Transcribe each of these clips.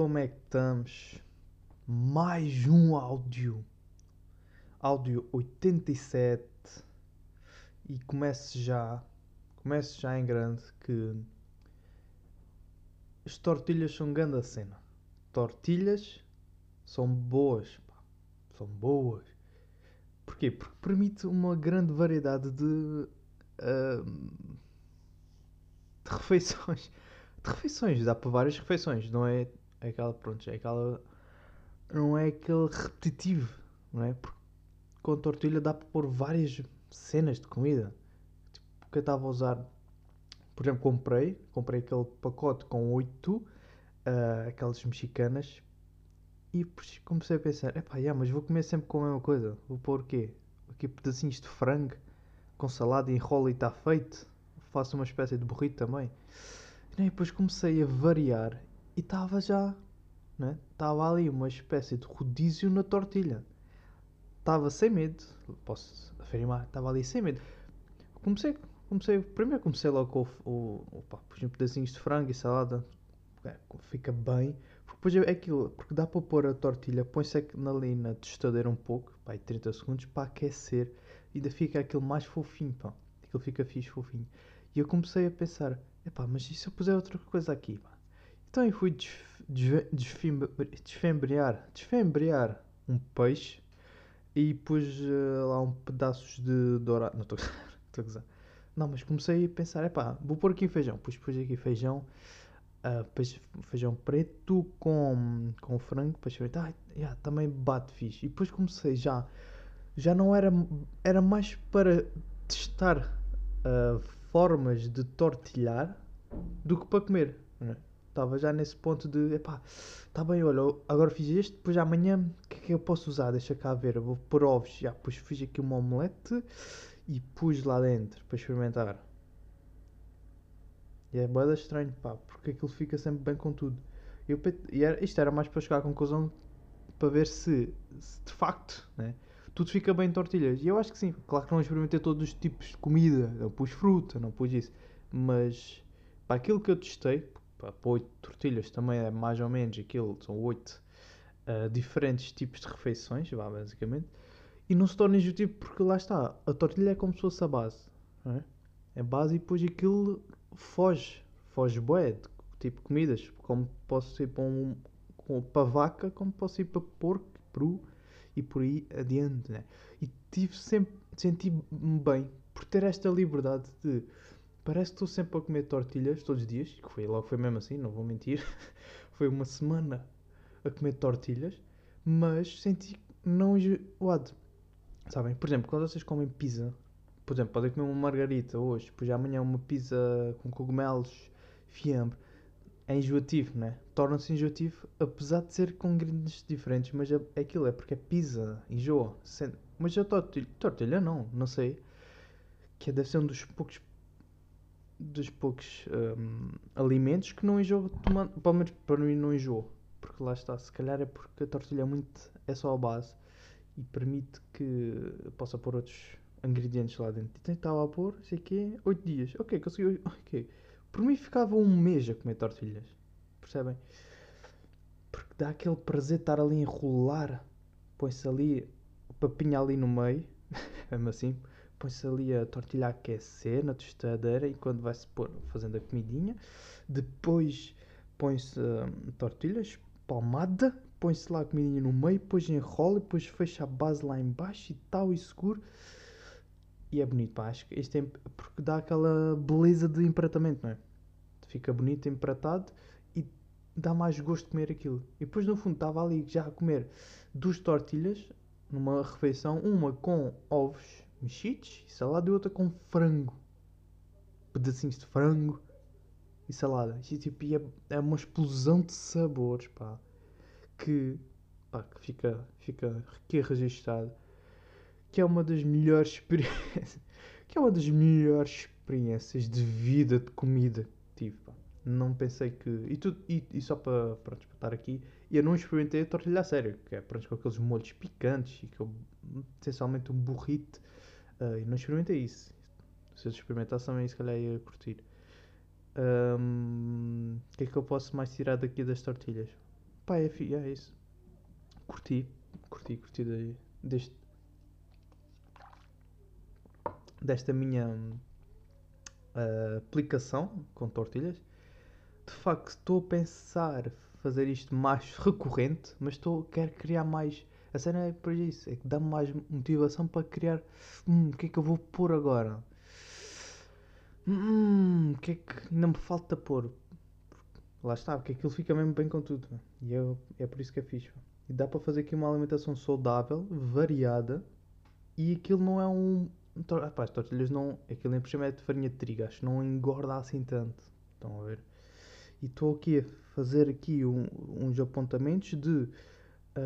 como é que estamos? Mais um áudio. Áudio 87. E comece já. Comece já em grande que. As tortilhas são grande a cena. Tortilhas são boas. Pá. São boas. Porquê? Porque permite uma grande variedade de. ah, de refeições. De refeições, dá para várias refeições, não é aquela, pronto, é aquela, não é aquele repetitivo, não é? Porque com tortilha dá para pôr várias cenas de comida. Tipo, que eu estava a usar, por exemplo, comprei, comprei aquele pacote com 8, aquelas mexicanas, e comecei a pensar, epá, yeah, mas vou comer sempre com a mesma coisa, vou pôr o quê? Aqui pedacinhos de frango, com salada, enrolo e está feito. Faço uma espécie de burrito também. E depois comecei a variar e estava já, né? Estava ali uma espécie de rodízio na tortilha. Estava sem medo, posso afirmar, estava ali sem medo. Comecei, comecei, primeiro comecei logo com o, o, o pá, pus um pedacinhos de frango e salada, é, fica bem. Depois é aquilo, porque dá para pôr a tortilha, põe-se ali na tostadeira um pouco, pá, 30 segundos, para aquecer, ainda fica aquilo mais fofinho, pá. Aquilo fica fixe, fofinho. E eu comecei a pensar, epá, mas e se eu puser outra coisa aqui, pá? Então eu fui desfembrear, desfembrear um peixe e pus eh, lá um pedaços de dourado. Não estou a gozar. Não, mas comecei a pensar, epá, vou pôr aqui feijão. Pus, pus aqui feijão, ah, peixe- feijão preto com, com frango, peixe preto. Ah, yeah, também bate fixe. E depois comecei já, já não era, era mais para testar ah, formas de tortilhar do que para comer. né? Estava já nesse ponto de, epá, está bem, olha, agora fiz este, depois amanhã o que é que eu posso usar? Deixa cá ver, vou pôr ovos. Já, depois fiz aqui uma omelete e pus lá dentro para experimentar. E é boeda estranho, pá, porque aquilo fica sempre bem com tudo. Eu, e era, isto era mais para chegar à conclusão para ver se, se de facto, né, tudo fica bem em tortilhas. E eu acho que sim. Claro que não experimentei todos os tipos de comida. Não pus fruta, não pus isso. Mas para aquilo que eu testei, para oito tortilhas também é mais ou menos aquilo, são oito ah, diferentes tipos de refeições, vá, basicamente. E não se torna enjoativo porque lá está, a tortilha é como se fosse a base. Não é? é base e depois aquilo foge, foge bué, tipo comidas, como posso ir para, um, para vaca, como posso ir para porco, peru e por aí adiante, né? E tive sempre, senti-me bem por ter esta liberdade de, parece que estou sempre a comer tortilhas todos os dias, que foi logo foi mesmo assim, não vou mentir, foi uma semana a comer tortilhas, mas senti não enjoado, sabem? Por exemplo, quando vocês comem pizza, por exemplo, podem comer uma margarita hoje, depois amanhã uma pizza com cogumelos, fiambre. É enjoativo, né? Torna-se enjoativo, apesar de ser com ingredientes diferentes, mas é, é aquilo, é porque é pizza, enjoa. Mas a tortilha, tortilha não, não sei. Que deve ser um dos poucos dos poucos hum, alimentos que não enjoa tomando, pelo menos para mim não enjoa. Porque lá está, se calhar é porque a tortilha é muito, é só a base e permite que possa pôr outros ingredientes lá dentro. Então estava a pôr, sei que 8 dias. Ok, consegui. Ok. Por mim ficava um mês a comer tortilhas. Percebem? Porque dá aquele prazer de estar ali a enrolar. Põe-se ali o papinho ali no meio. Mesmo assim. Põe-se ali a tortilha a aquecer na tostadeira e quando vai-se pôr fazendo a comidinha. Depois põe-se hum, tortilhas, palmada, põe-se lá a comidinha no meio, depois enrola, depois fecha a base lá em baixo e tal, e seguro. E é bonito, pá, acho que isto é porque dá aquela beleza de empratamento, não é? Fica bonito empratado e dá mais gosto de comer aquilo. E depois no fundo estava ali já a comer duas tortilhas numa refeição, uma com ovos mexidos e salada e outra com frango. Pedacinhos de frango e salada. E, tipo, e é, é uma explosão de sabores, pá. Que, pá, que fica, fica aqui registado. Que é uma das melhores experiências. Que é uma das melhores experiências de vida de comida que tive, pá. Não pensei que. E, tudo, e, e só para, estar aqui, eu não experimentei a tortilha a sério, que é pronto, com aqueles molhos picantes e que eu, essencialmente um burrito. E não experimentei isso. Se eu experimentasse também, se calhar ia curtir. O que é que eu posso mais tirar daqui das tortilhas? pá, é, é isso. Curti, curti, curti de- deste, desta minha ah, aplicação com tortilhas. De facto, estou a pensar fazer isto mais recorrente, mas estou, quero criar mais. A cena é por isso, é que dá-me mais motivação para criar. Hum, o que é que eu vou pôr agora? Hum, o que é que não me falta pôr? Lá está, porque aquilo fica mesmo bem com tudo. E eu, é por isso que é fixe. E dá para fazer aqui uma alimentação saudável, variada. E aquilo não é um. tor- Ah, tortilhas não. Aquilo nem por cima é de farinha de trigo, acho não engorda assim tanto. Estão a ver? E estou aqui a fazer aqui um- uns apontamentos de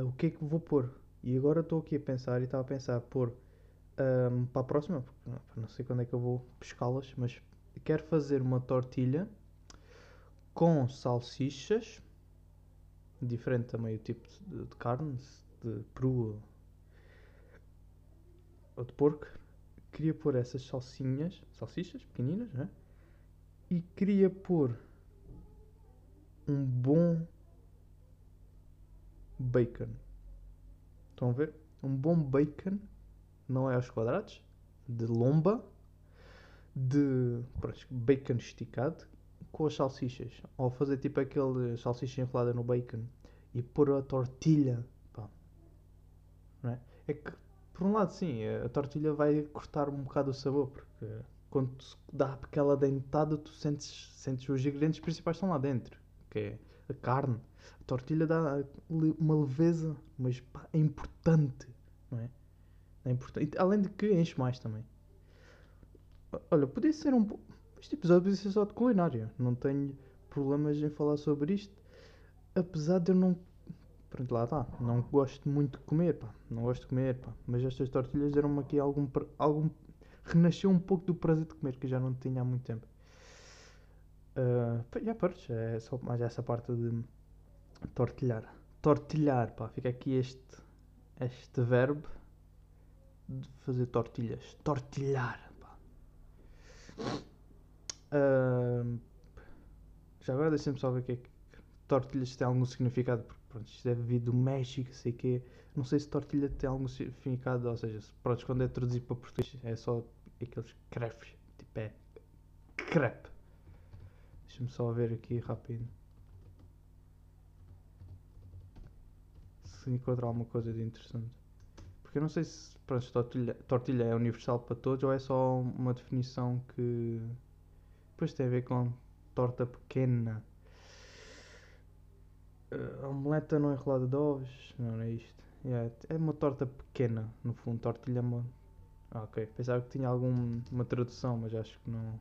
ah, o que é que vou pôr. E agora estou aqui a pensar e estava a pensar pôr ahm, para a próxima, porque não- não sei quando é que eu vou pescá-las, mas quero fazer uma tortilha com salsichas, diferente também o tipo de, de carne, de peru ou de porco. Queria pôr essas salsinhas, salsichas pequeninas, né? E queria pôr um bom bacon. Estão a ver? Um bom bacon, não é aos quadrados, de lomba, de pronto, bacon esticado, com as salsichas. Ou fazer tipo aquele salsicha enrolada no bacon e pôr a tortilha. Pá. Não é? é que, por um lado, sim, a tortilha vai cortar um bocado o sabor, porque quando dá aquela dentada, tu sentes, sentes os ingredientes principais estão lá dentro, que é a carne. A tortilha dá uma leveza, mas pá, é importante, não é? É importante. Além de que enche mais também. Olha, podia ser um. po- Este episódio podia ser só de culinária. Não tenho problemas em falar sobre isto. Apesar de eu não. Pronto, lá está. Não gosto muito de comer, pá. Não gosto de comer, pá. Mas estas tortilhas deram-me aqui algum. algum... Renasceu um pouco do prazer de comer, que já não tinha há muito tempo. Ah, pá, já partes, é só mais essa parte de tortilhar. Tortilhar, pá. Fica aqui este, este verbo de fazer tortilhas. Tortilhar, pá. Ahm, já agora deixa-me só ver o que é que tortilhas tem algum significado, porque pronto, isto deve vir do México, sei que Não sei se tortilha tem algum significado, ou seja, se, pronto, quando é traduzido para português é só aqueles crepes, tipo é crepe. Deixa-me só ver aqui rápido. Se encontrar alguma coisa de interessante. Porque eu não sei se pronto, tortilha, tortilha é universal para todos ou é só uma definição que depois tem a ver com torta pequena. Uh, omeleta não enrolada de ovos. Não, não é isto. Yeah, é uma torta pequena, no fundo. Tortilha é uma. Ah, ok. Pensava que tinha alguma tradução, mas acho que não.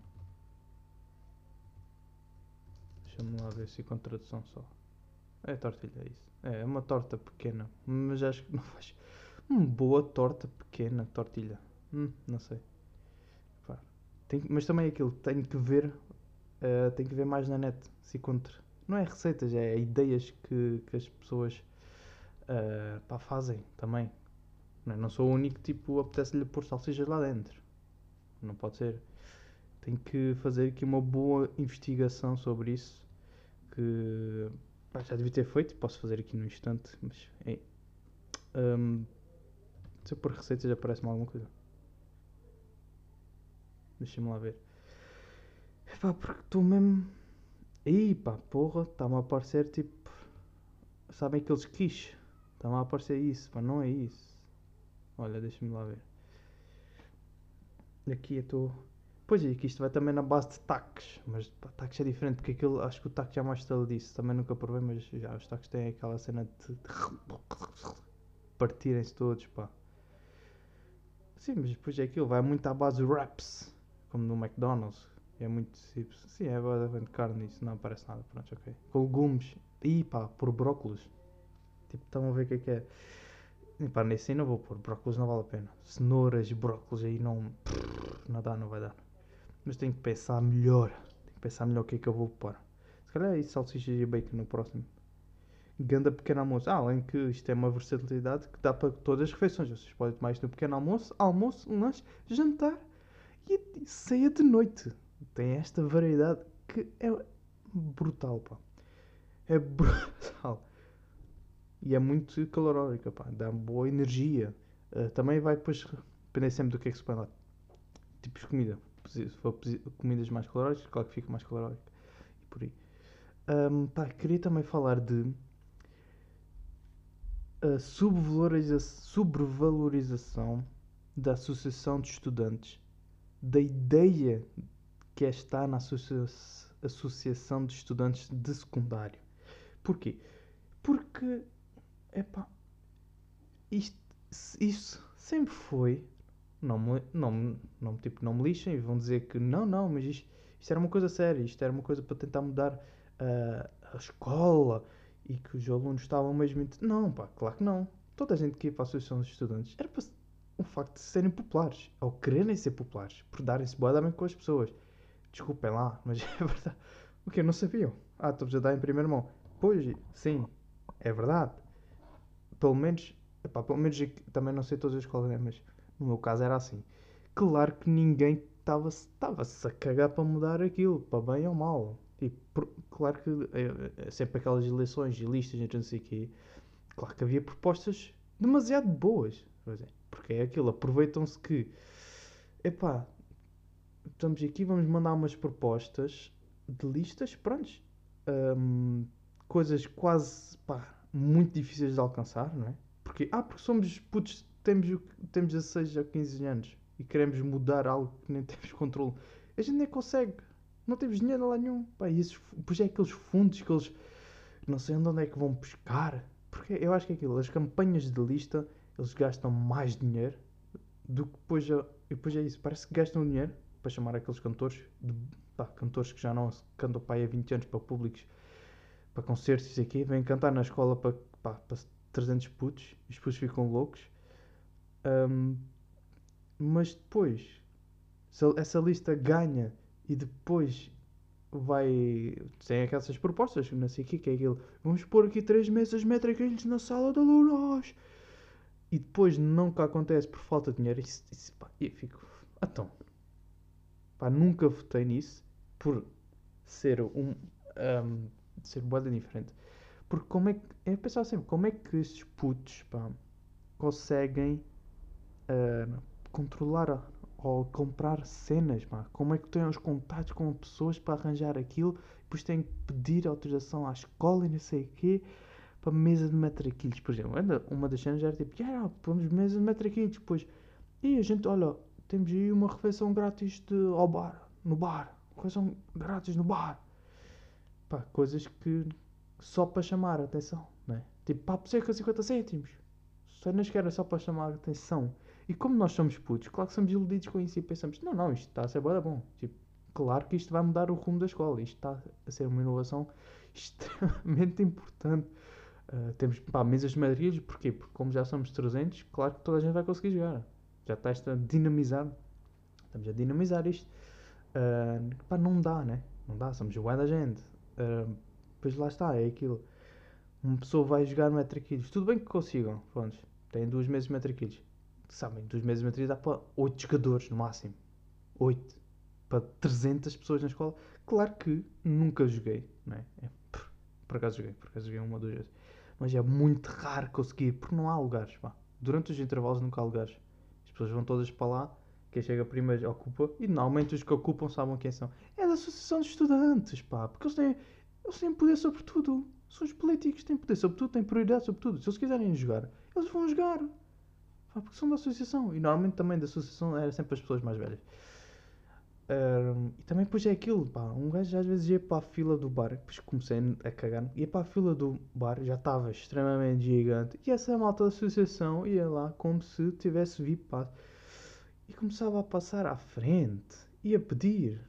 Deixa-me lá ver se encontro tradução só. É tortilha, é isso. É, é uma torta pequena. Mas acho que não faz. Hum, boa torta pequena, tortilha. Hum, não sei. Tem mas também é aquilo, tenho que ver. eh, tenho que ver mais na net se encontro. Não é receitas, é ideias que, que as pessoas eh, pá, fazem também. Não, é? Não sou o único tipo apetece-lhe pôr salsichas lá dentro. Não pode ser. Tenho que fazer aqui uma boa investigação sobre isso. Que já devia ter feito, posso fazer aqui no instante, mas é, hum, se eu pôr receitas aparece-me alguma coisa. Deixa-me lá ver. Epá, porque estou mesmo. Aí pá, porra, está-me a aparecer tipo. Sabem aqueles quiches? Está-me a aparecer isso, pá, não é isso. Olha, deixa-me lá ver. Aqui eu estou. Pois é, que isto vai também na base de taques, mas taques é diferente, porque aquilo, acho que o taque já mais estalidice, também nunca provei, mas já os taques têm aquela cena de, partirem-se todos, pá. Sim, mas depois é aquilo, vai muito à base de wraps, como no McDonald's. É muito tipo, sim, é basicamente carne isso, não parece nada, pronto, ok. Com legumes, e pá, por brócolis. Tipo, estão a ver o que é que é. E pá, nesse aí não vou pôr, brócolis não vale a pena. Cenouras, brócolis aí não. Não dá, não vai dar. Mas tenho que pensar melhor. Tenho que pensar melhor o que é que eu vou pôr. Se calhar é isso, salsichas e bacon no próximo. Ganda pequeno almoço. Ah, além que isto é uma versatilidade que dá para todas as refeições. Vocês podem tomar isto no pequeno almoço, almoço, lanche, jantar e ceia de noite. Tem esta variedade que é brutal, pá. É brutal. E é muito calorórica, pá, dá boa energia. Uh, também vai depois depender sempre do que é que se põe lá. Tipos de comida. Se for comidas mais calóricas, claro que fica mais calórico. E por aí. Um, pá, queria também falar de a subvalorização da Associação de Estudantes, da ideia que é estar na associa Associação de Estudantes de Secundário. Porquê? Porque, epá, isto, isso sempre foi. Não me, não, não, tipo, não me lixem e vão dizer que não, não, mas isto, isto era uma coisa séria, isto era uma coisa para tentar mudar uh, a escola e que os alunos estavam mesmo. Não, pá, claro que não. Toda a gente que ia para a Associação de Estudantes era para o facto de serem populares, ou quererem ser populares, por darem-se boa bem com as pessoas. Desculpem lá, mas é verdade. O que? Não sabiam? Ah, estou-vos a dar em primeira mão. Pois, sim, é verdade. Pelo menos, epá, pelo menos também não sei todas as escolas, né? mas no meu caso era assim. Claro que ninguém estava-se a cagar para mudar aquilo, para bem ou mal. E por, claro que é, é sempre aquelas eleições e listas, não sei o quê. Claro que havia propostas demasiado boas. Porque é aquilo, aproveitam-se que epá, estamos aqui, vamos mandar umas propostas de listas, prontos. Coisas quase pá, muito difíceis de alcançar, não é? Porque, ah, porque somos putos, temos, temos 16 ou 15 anos e queremos mudar algo que nem temos controle. A gente nem consegue. Não temos dinheiro lá nenhum. Pá, e esses, pois é aqueles fundos que eles não sei onde é que vão pescar. Porque eu acho que é aquilo, as campanhas de lista, eles gastam mais dinheiro do que depois, e depois é isso, parece que gastam dinheiro para chamar aqueles cantores, de, pá, cantores que já não cantam pá, há 20 anos para públicos, para concertos e aqui, vêm cantar na escola para, pá, para 300 putos, e os putos ficam loucos. Um, mas depois, se essa lista ganha e depois vai. Tem aquelas propostas, não sei o que, que é aquilo. Vamos pôr aqui três mesas métricas na sala de alunos. E depois nunca acontece por falta de dinheiro. Isso, isso, pá, eu fico. Então. Pá, nunca votei nisso por ser um. um ser boeda diferente. Porque como é que. Eu pensava sempre, como é que estes putos pá, conseguem uh, controlar ou comprar cenas. Como é que têm os contatos com pessoas para arranjar aquilo, depois têm que pedir autorização à escola e não sei o quê, para mesa de matraquilhos, por exemplo. Uma das cenas era tipo, yeah, vamos mesa de matraquilhos, depois, e a gente, olha, temos aí uma refeição grátis de, ao bar, no bar, refeição grátis no bar. Pá, coisas que só para chamar a atenção, não é? Tipo, papo seca 50 cêntimos. Cenas que era só para chamar a atenção. E como nós somos putos, claro que somos iludidos com isso e pensamos, não, não, isto está a ser bom. Tipo, claro que isto vai mudar o rumo da escola. Isto está a ser uma inovação extremamente importante. Uh, temos pá, mesas de madrilhos, porquê? Porque como já somos 300, claro que toda a gente vai conseguir jogar. Já está esta dinamizado. Estamos a dinamizar isto. Uh, pá, não dá, né? Não dá, somos bué da gente. Uh, pois lá está, é aquilo. Uma pessoa vai jogar no Metriquilos. Tudo bem que consigam, pronto. Têm duas meses de Metriquilos sabem, dos meses de matriz dá para 8 jogadores no máximo. 8. Para 300 pessoas na escola. Claro que nunca joguei, não é? é por acaso joguei, por acaso joguei uma ou duas vezes. Mas é muito raro conseguir, porque não há lugares, pá. Durante os intervalos nunca há lugares. As pessoas vão todas para lá, quem chega primeiro ocupa, e normalmente os que ocupam sabem quem são. É da Associação de Estudantes, pá, porque eles têm, eles têm poder sobre tudo. São os políticos, têm poder sobre tudo, têm prioridade sobre tudo. Se eles quiserem jogar, eles vão jogar. Pá, porque são da associação. E normalmente também da associação era sempre as pessoas mais velhas. Um, e também depois é aquilo, pá, um gajo às vezes ia para a fila do bar, depois comecei a cagar, ia para a fila do bar, já estava extremamente gigante, e essa malta da associação ia lá como se tivesse VIP e começava a passar à frente, e a pedir,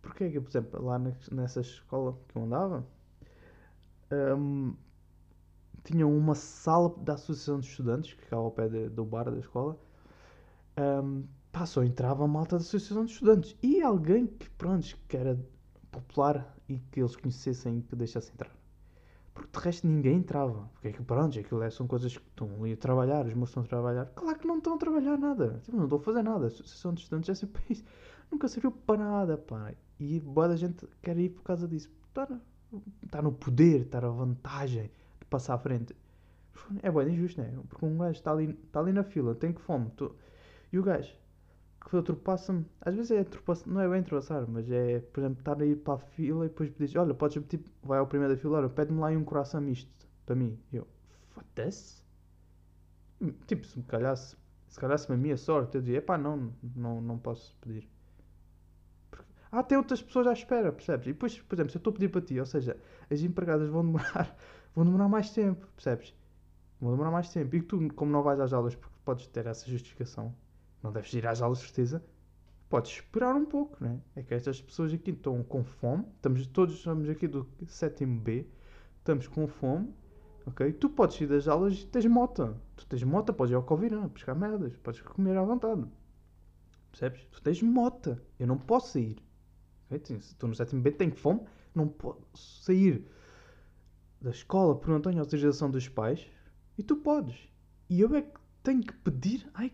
porque é que, por exemplo, lá nessa escola que eu andava, um, tinham uma sala da Associação de Estudantes, que ficava ao pé de, do bar da escola. Um, pá, só entrava a malta da Associação de Estudantes. E alguém que, pronto, que era popular e que eles conhecessem e que deixasse entrar. Porque de resto ninguém entrava. Porque é que, pronto, aquilo é, são coisas que estão ali a trabalhar, os moços estão a trabalhar. Claro que não estão a trabalhar nada. Tipo, não estão a fazer nada. A Associação de Estudantes é sempre isso. Nunca serviu para nada, pá. E boa da gente quer ir por causa disso. Está está no poder, está na vantagem passar à frente. É bem injusto, né? Porque um gajo está ali, tá ali na fila, tem que fome. tô- E o gajo que ultrapassa-me, às vezes é ultrapassa, não é bem ultrapassar, mas é, por exemplo, estar a ir para a fila e depois diz: Olha, podes, tipo, vai ao primeiro da fila, olha, pede-me lá um coração misto para mim. E eu, foda-se. Tipo, se me calhasse, se calhasse-me a minha sorte, eu dizia: Epá, não, não, não posso pedir. Porque- Ah, tem outras pessoas à espera, percebes? E depois, por exemplo, se eu estou a pedir para ti, ou seja, as empregadas vão demorar, vão demorar mais tempo, percebes? Vão demorar mais tempo. E tu, como não vais às aulas porque podes ter essa justificação, não deves ir às aulas certeza, podes esperar um pouco, né? É que estas pessoas aqui estão com fome, estamos, todos estamos aqui do sétimo B, estamos com fome, ok? Tu podes ir das aulas e tens mota. Tu tens mota, podes ir ao Covirã, pescar merdas, podes comer à vontade. Percebes? Tu tens mota. Eu não posso sair. ok? Se estou no sétimo B, tenho fome, não posso sair da escola porque não tenho autorização dos pais e tu podes. E eu é que tenho que pedir. Ai,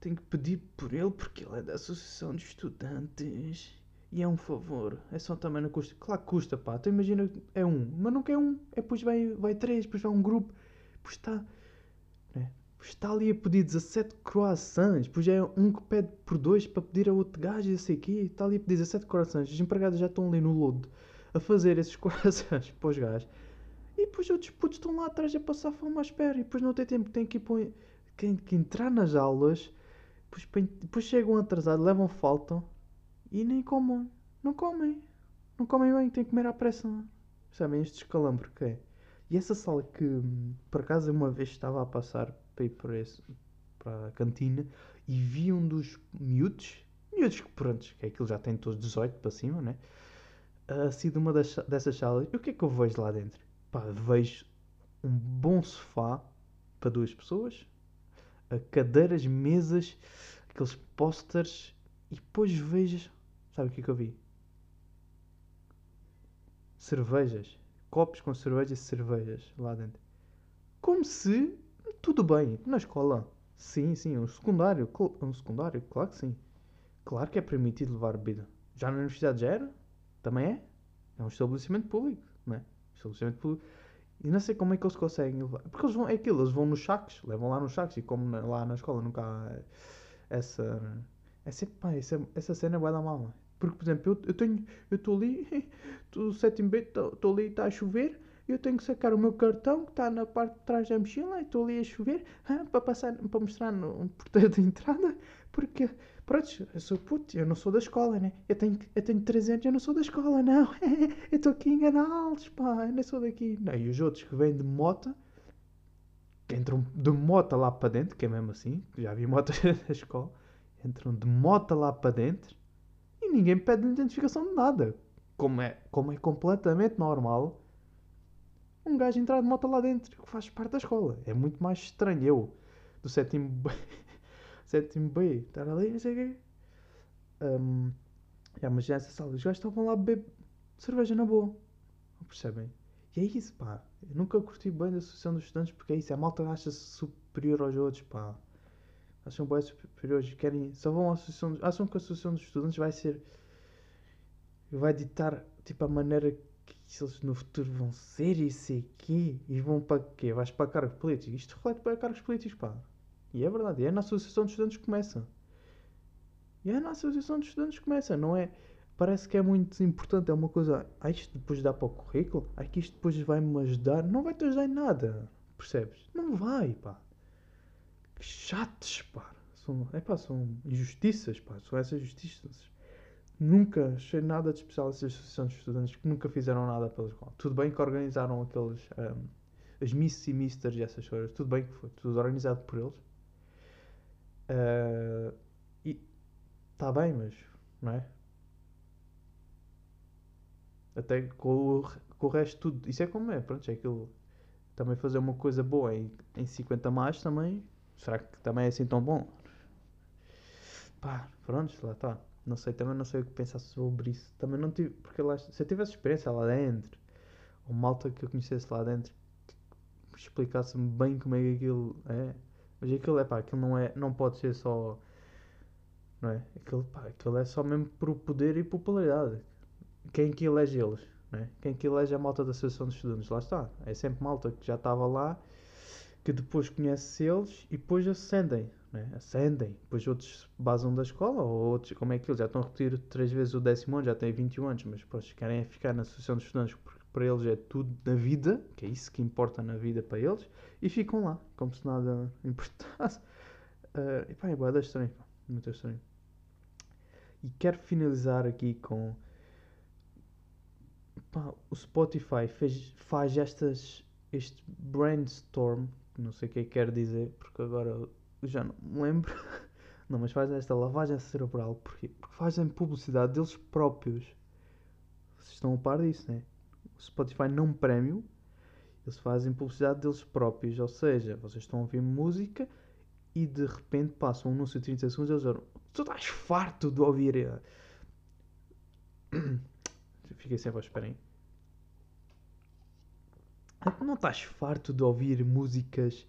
tenho que pedir por ele porque ele é da Associação de Estudantes. E é um favor. É só também não custa. Claro que custa, pá. Tu imagina, é um. Mas não quer um. É depois vai, vai três, depois vai um grupo. Depois está. Né? Está ali a pedir 17 croissants. Depois é um que pede por dois para pedir a outro gajo e sei quê. Está ali a pedir 17 croissants. Os empregados já estão ali no lodo a fazer esses croissants para os gajos. E depois outros putos estão lá atrás a passar fome à espera. E depois não tem tempo, tem que, ir para, tem que entrar nas aulas. Depois, depois chegam atrasados, levam falta e nem comem. Não comem. Não comem bem, têm que comer à pressa. Sabem, este escalambre que é. E essa sala que, por acaso, uma vez estava a passar para ir para, esse, para a cantina e vi um dos miúdos, miúdos que pronto, que é aquilo já tem todos 18 para cima, né? Assim de uma das, dessas salas. E o que é que eu vejo lá dentro? Pá, vejo um bom sofá para duas pessoas, cadeiras, mesas, aqueles posters e depois vejo. Sabe o que é que eu vi? Cervejas. Copos com cervejas e cervejas lá dentro. Como se. Tudo bem, na escola. Sim, sim, um secundário. Um secundário, claro que sim. Claro que é permitido levar bebida. Já na universidade já era? Também é? É um estabelecimento público, Estabelecimento público. E não sei como é que eles conseguem levar. Porque eles vão, é aquilo, eles vão nos sacos, levam lá nos sacos e como na- lá na escola nunca há essa. Sempre, pá, essa, essa cena vai dar mal. Porque, por exemplo, eu, eu tenho. Eu estou ali, estou sétimo B, estou ali, está a chover, eu tenho que sacar o meu cartão que está na parte de trás da mochila, e estou ali a chover, ah, para passar, para mostrar no porteiro de entrada, porque, pronto, eu sou puto, eu não sou da escola, né? Eu tenho, eu tenho 13 anos, eu não sou da escola, não. eu estou aqui a enganá-los, pá, eu não sou daqui. Não, e os outros que vêm de moto, entram de moto lá para dentro, que é mesmo assim, já vi motos da escola, entram de moto lá para dentro e ninguém pede identificação de nada. Como é, como é completamente normal um gajo entrar de moto lá dentro que faz parte da escola. É muito mais estranho eu, do sétimo sétimo B estar ali, não sei o quê. Um, yeah, mas já essa sala, os gajos estavam lá a beber cerveja na boa. Não percebem? E é isso, pá. Eu nunca curti bem da Associação dos Estudantes porque é isso. A malta acha-se superior aos outros, pá. Acham bem superiores. Querem, só vão à Associação dos, Acham que a Associação dos Estudantes vai ser. Vai ditar, tipo, a maneira que eles no futuro vão ser e sei quê. E vão para quê? Vais para cargos políticos. Isto reflete para cargos políticos, pá. E é verdade. É na Associação dos Estudantes que começa. E é na Associação dos Estudantes que começa. Não é parece que é muito importante, é uma coisa, ah, isto depois dá para o currículo, ah, que isto depois vai-me ajudar, não vai te ajudar em nada, percebes? Não vai, pá. Que chatos, pá. São, é pá, são injustiças, pá, são essas justiças. Nunca achei nada de especial essas associações de estudantes que nunca fizeram nada pela escola. Tudo bem que organizaram aqueles, um, as Miss e Misters e essas coisas, tudo bem que foi, tudo organizado por eles. Uh, e está bem, mas, não é? Até com o, com o resto tudo. Isso é como é, pronto, é aquilo. Também fazer uma coisa boa em, em 50 mais também. Será que também é assim tão bom? Pá, pronto, lá está. Não sei, também não sei o que pensar sobre isso. Também não tive, porque lá, se eu tivesse experiência lá dentro, ou malta que eu conhecesse lá dentro, explicasse-me bem como é que aquilo é. Mas aquilo é pá, aquilo não é, não pode ser só, não é? Aquilo, pá, aquilo é só mesmo por poder e popularidade quem que elege eles, né? quem que elege a malta da Associação de Estudantes, lá está. É sempre malta que já estava lá que depois conhece eles e depois ascendem, né? Ascendem. Depois outros basam da escola ou outros, como é que eles já estão a repetir três vezes o décimo ano, já têm 21 anos, mas depois querem ficar na Associação de Estudantes porque para eles é tudo na vida, que é isso que importa na vida para eles, e ficam lá, como se nada importasse. Uh, e pá, é boa estranho, pá, muito estranho. E quero finalizar aqui com. Pá, o Spotify fez, faz estas, este brainstorm, não sei o que é que quer dizer, porque agora já não me lembro. não, mas faz esta lavagem cerebral, porque, porque fazem publicidade deles próprios. Vocês estão a par disso, né? Spotify não prémio, eles fazem publicidade deles próprios, ou seja, vocês estão a ouvir música e de repente passam um anúncio de 30 segundos e eles dizem Tu estás farto de ouvir. Fiquei sem voz, esperem. Não estás farto de ouvir músicas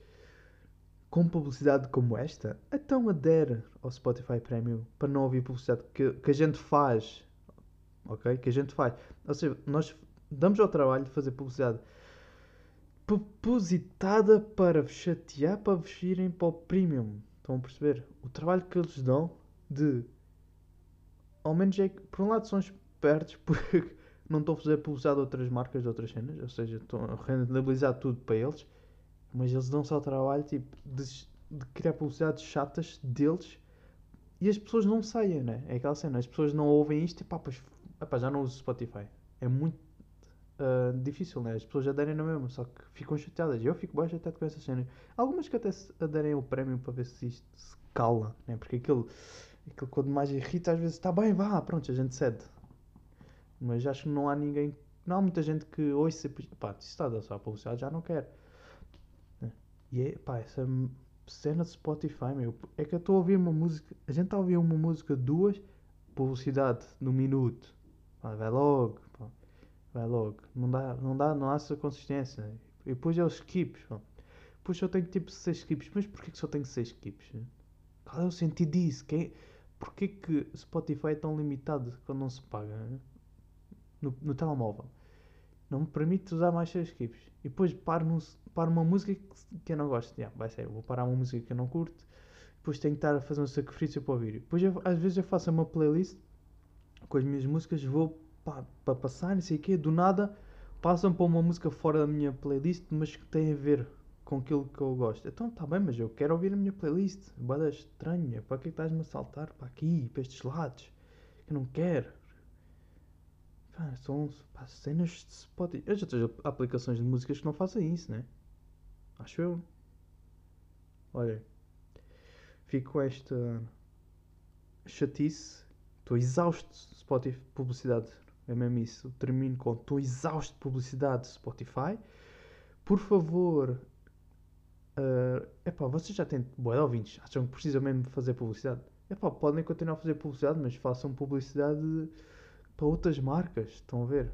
com publicidade como esta? Então adere ao Spotify Premium para não ouvir publicidade que, que a gente faz. Ok? Que a gente faz. Ou seja, nós damos ao trabalho de fazer publicidade propositada para vos chatear para vos irem para o Premium. Estão a perceber? O trabalho que eles dão de. Ao menos é que, por um lado, são espertos porque não estão a fazer publicidade de outras marcas, de outras cenas, ou seja, estão a rentabilizar tudo para eles, mas eles dão só o trabalho tipo, de, de criar publicidades chatas deles e as pessoas não saem, né? É aquela cena, as pessoas não ouvem isto e pá, pois, epá, já não uso Spotify. É muito uh, difícil, né? As pessoas aderem na mesma, só que ficam chateadas. Eu fico bem chateado com essa cena. Algumas que até aderem ao prémio para ver se isto se cala, né? Porque aquilo aquilo quando mais irrita, às vezes está bem, vá, pronto, a gente cede. Mas acho que não há ninguém, não há muita gente que ouça, pá, se está a dar só a publicidade, já não quer. E é, pá, essa cena de Spotify, meu, é que eu estou a ouvir uma música, a gente está a ouvir uma música duas, publicidade no minuto, vai logo, pá, vai logo, não dá, não dá, não há essa consistência. E depois é os skips, pá. Depois só tenho tipo 6 skips, mas porquê que só tenho 6 skips? Qual é o sentido disso? Quem, Porquê que Spotify é tão limitado quando não se paga no, no telemóvel? Não me permite usar mais 6 skips. E depois paro, num, paro uma música que, que eu não gosto. Yeah, vai ser, vou parar uma música que eu não curto. Depois tenho que estar a fazer um sacrifício para ouvir. Depois eu, às vezes eu faço uma playlist com as minhas músicas, vou para pa passar, não sei o quê. Do nada passam para uma música fora da minha playlist, mas que tem a ver com aquilo que eu gosto. Então está bem, mas eu quero ouvir a minha playlist. Bada estranha. Para que estás-me a saltar para aqui, para estes lados? Eu não quero. Pá, são pá, cenas de Spotify. Eu já tenho aplicações de músicas que não fazem isso, né? Acho eu. Olha. Fico com esta chatice. Estou exausto de Spotify publicidade. É mesmo isso. termino com estou exausto de publicidade de Spotify. Por favor, Uh, epá, vocês já têm boa de ouvintes, acham que precisam mesmo fazer publicidade? Epá, podem continuar a fazer publicidade, mas façam publicidade para outras marcas, estão a ver?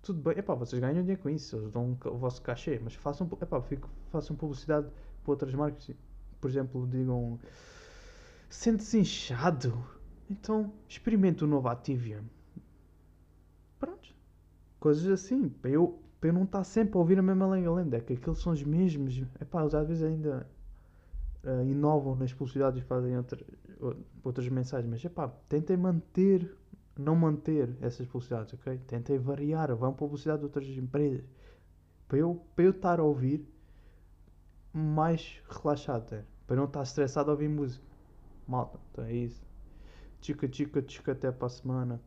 Tudo bem, epá, vocês ganham dinheiro com isso, eles dão o vosso cachê, mas façam, epá, fico, façam publicidade para outras marcas. Por exemplo, digam, sente-se inchado, então experimente o novo Activia. Pronto, coisas assim, para eu para eu não estar sempre a ouvir a mesma lenga-lenda. É que aqueles são os mesmos. Epá, eles às vezes ainda uh, inovam nas publicidades e fazem outra, outras mensagens. Mas epá, tentem manter, não manter essas publicidades, ok? Tentem variar, vão publicidade de outras empresas. Para eu, para eu estar a ouvir mais relaxado, é? para não estar estressado a ouvir música. Malta, então é isso. Chica, chica, chica, até para a semana.